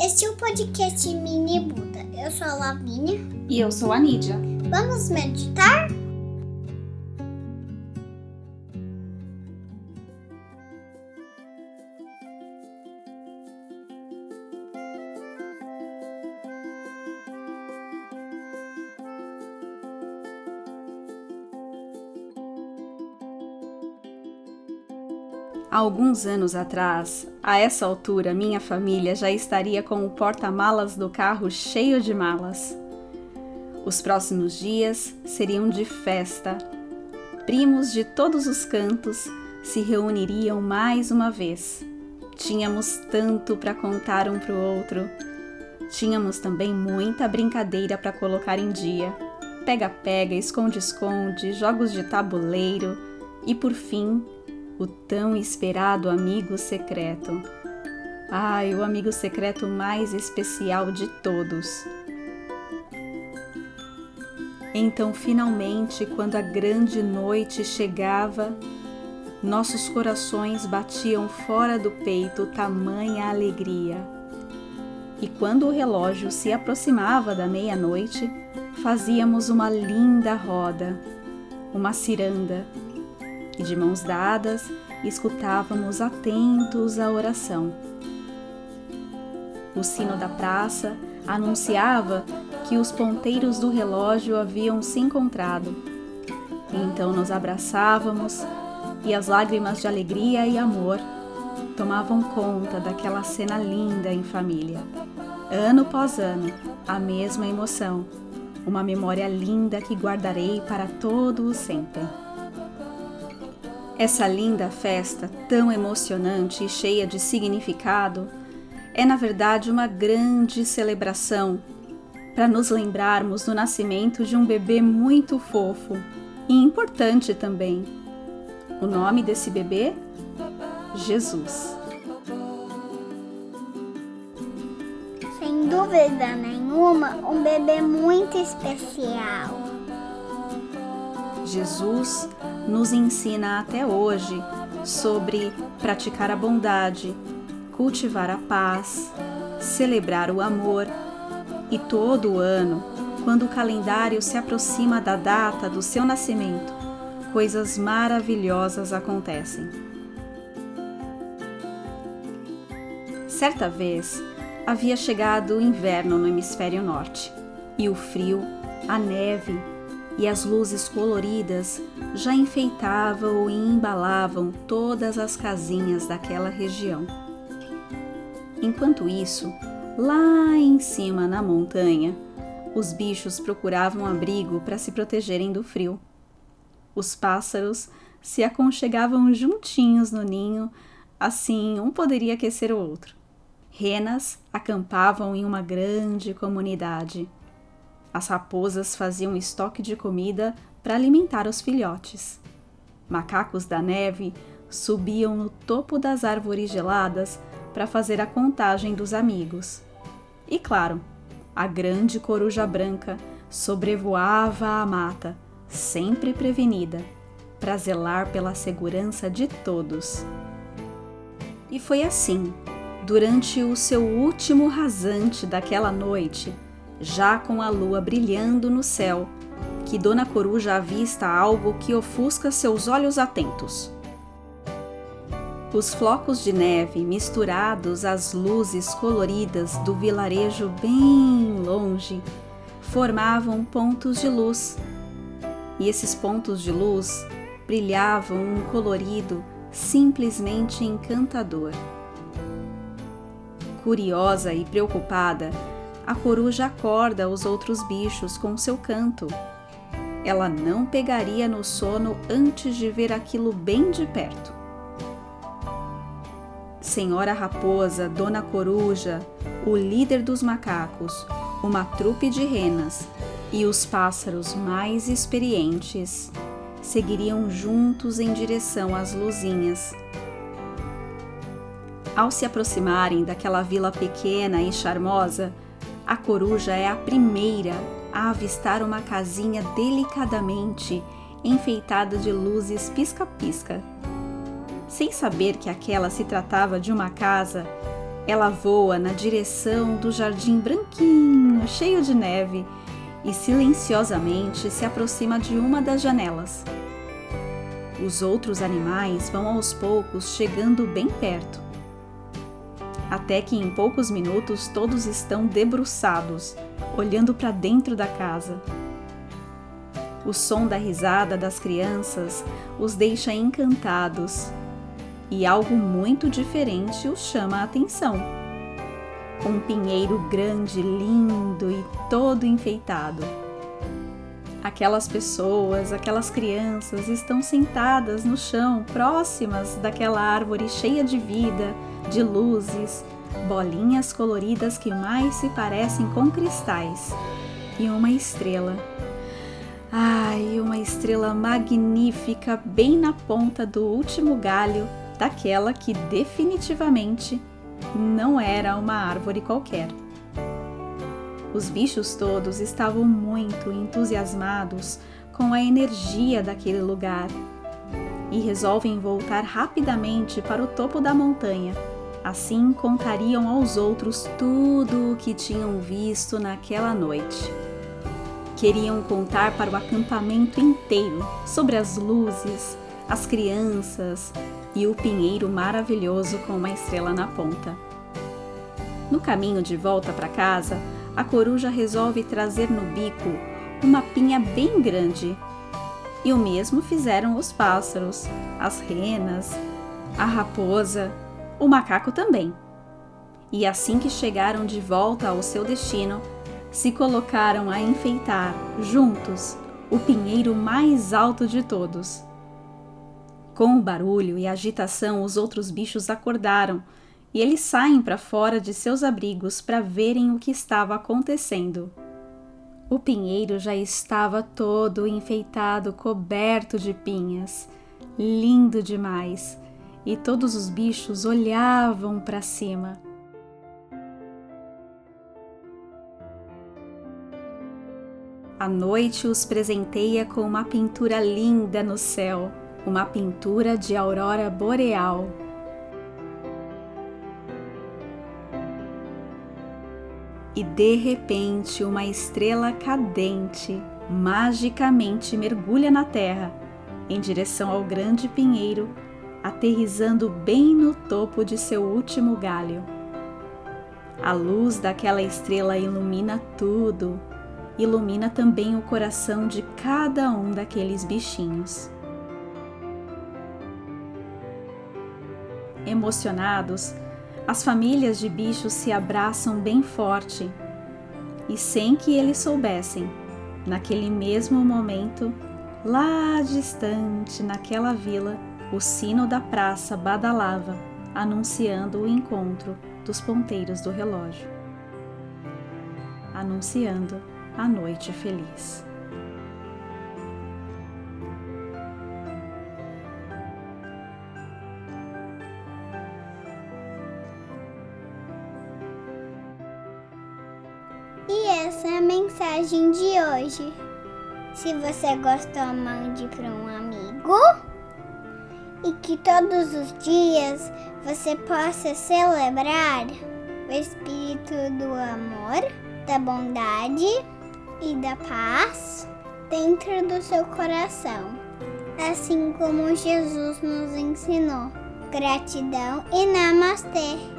Este é o podcast Mini Buda. Eu sou a Lavínia. E eu sou a Nídia. Vamos meditar? Há alguns anos atrás, a essa altura, minha família já estaria com o porta-malas do carro cheio de malas. Os próximos dias seriam de festa. Primos de todos os cantos se reuniriam mais uma vez. Tínhamos tanto para contar um para o outro. Tínhamos também muita brincadeira para colocar em dia. Pega-pega, esconde-esconde, jogos de tabuleiro e, por fim, o tão esperado amigo secreto. Ai, o amigo secreto mais especial de todos. Então, finalmente, quando a grande noite chegava, nossos corações batiam fora do peito tamanha alegria. E quando o relógio se aproximava da meia-noite, fazíamos uma linda roda, uma ciranda, e de mãos dadas escutávamos atentos a oração. O sino da praça anunciava que os ponteiros do relógio haviam se encontrado. Então nos abraçávamos e as lágrimas de alegria e amor tomavam conta daquela cena linda em família. Ano após ano, a mesma emoção, uma memória linda que guardarei para todo o sempre. Essa linda festa, tão emocionante e cheia de significado, é na verdade uma grande celebração para nos lembrarmos do nascimento de um bebê muito fofo e importante também. O nome desse bebê? Jesus. Sem dúvida nenhuma, um bebê muito especial. Jesus nos ensina até hoje sobre praticar a bondade, cultivar a paz, celebrar o amor e todo ano, quando o calendário se aproxima da data do seu nascimento, coisas maravilhosas acontecem. Certa vez, havia chegado o inverno no hemisfério norte e o frio, a neve e as luzes coloridas já enfeitavam e embalavam todas as casinhas daquela região. Enquanto isso, lá em cima na montanha, os bichos procuravam abrigo para se protegerem do frio. Os pássaros se aconchegavam juntinhos no ninho, assim um poderia aquecer o outro. Renas acampavam em uma grande comunidade. As raposas faziam estoque de comida para alimentar os filhotes. Macacos da neve subiam no topo das árvores geladas para fazer a contagem dos amigos. E claro, a grande coruja branca sobrevoava a mata, sempre prevenida, para zelar pela segurança de todos. E foi assim, durante o seu último rasante daquela noite, já com a lua brilhando no céu, que Dona Coruja avista algo que ofusca seus olhos atentos. Os flocos de neve misturados às luzes coloridas do vilarejo bem longe formavam pontos de luz. E esses pontos de luz brilhavam um colorido simplesmente encantador. Curiosa e preocupada, a coruja acorda os outros bichos com seu canto. Ela não pegaria no sono antes de ver aquilo bem de perto. Senhora Raposa, Dona Coruja, o líder dos macacos, uma trupe de renas e os pássaros mais experientes seguiriam juntos em direção às luzinhas. Ao se aproximarem daquela vila pequena e charmosa, a coruja é a primeira a avistar uma casinha delicadamente enfeitada de luzes pisca-pisca. Sem saber que aquela se tratava de uma casa, Ela voa na direção do jardim branquinho, cheio de neve, e silenciosamente se aproxima de uma das janelas. Os outros animais vão aos poucos chegando bem perto. Até que em poucos minutos todos estão debruçados, olhando para dentro da casa. O som da risada das crianças os deixa encantados e algo muito diferente os chama a atenção. Um pinheiro grande, lindo e todo enfeitado. Aquelas pessoas, aquelas crianças estão sentadas no chão, próximas daquela árvore cheia de vida, de luzes, bolinhas coloridas que mais se parecem com cristais e uma estrela. Ai, uma estrela magnífica bem na ponta do último galho daquela que definitivamente não era uma árvore qualquer. Os bichos todos estavam muito entusiasmados com a energia daquele lugar e resolvem voltar rapidamente para o topo da montanha. Assim contariam aos outros tudo o que tinham visto naquela noite. Queriam contar para o acampamento inteiro sobre as luzes, as crianças, e o pinheiro maravilhoso com uma estrela na ponta. No caminho de volta para casa, a coruja resolve trazer no bico uma pinha bem grande. E o mesmo fizeram os pássaros, as renas, a raposa, o macaco também. E assim que chegaram de volta ao seu destino, se colocaram a enfeitar, juntos, o pinheiro mais alto de todos. Com o barulho e agitação, os outros bichos acordaram e eles saem para fora de seus abrigos para verem o que estava acontecendo. O pinheiro já estava todo enfeitado, coberto de pinhas. Lindo demais! E todos os bichos olhavam para cima. A noite os presenteia com uma pintura linda no céu uma pintura de aurora boreal. E de repente, uma estrela cadente magicamente mergulha na terra em direção ao grande pinheiro, aterrizando bem no topo de seu último galho. A luz daquela estrela ilumina tudo, ilumina também o coração de cada um daqueles bichinhos. Emocionados, as famílias de bichos se abraçam bem forte. E sem que eles soubessem, naquele mesmo momento, lá distante, naquela vila, o sino da praça badalava, anunciando o encontro dos ponteiros do relógio. Anunciando a noite feliz. Essa é a mensagem de hoje. Se você gostou, mande para um amigo. E que todos os dias você possa celebrar o espírito do amor, da bondade e da paz dentro do seu coração, assim como Jesus nos ensinou. Gratidão e namastê!